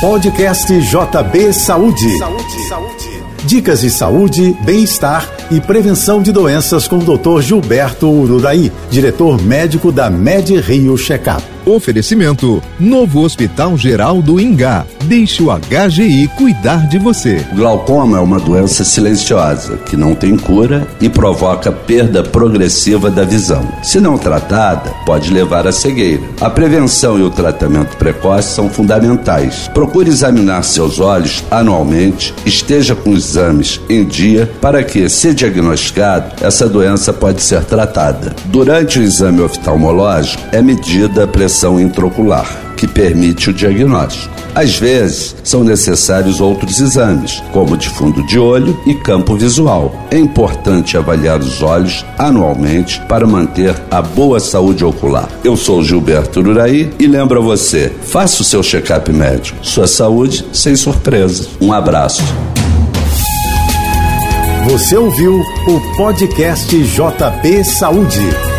Podcast JB Saúde. Saúde, saúde. Dicas de saúde, bem-estar e prevenção de doenças com o Dr. Gilberto Ururaí, diretor médico da Med Rio Checkup. Oferecimento: Novo Hospital Geral do Ingá. Deixe o HGI cuidar de você. Glaucoma é uma doença silenciosa que não tem cura e provoca perda progressiva da visão. Se não tratada, pode levar à cegueira. A prevenção e o tratamento precoce são fundamentais. Procure examinar seus olhos anualmente, esteja com exames em dia para que, se diagnosticado, essa doença pode ser tratada. Durante o exame oftalmológico, é medida a pressão pressão intraocular, que permite o diagnóstico. Às vezes, são necessários outros exames, como de fundo de olho e campo visual. É importante avaliar os olhos anualmente para manter a boa saúde ocular. Eu sou Gilberto Uraí e lembro a você: faça o seu check-up médico. Sua saúde sem surpresa. Um abraço. Você ouviu o podcast JB Saúde.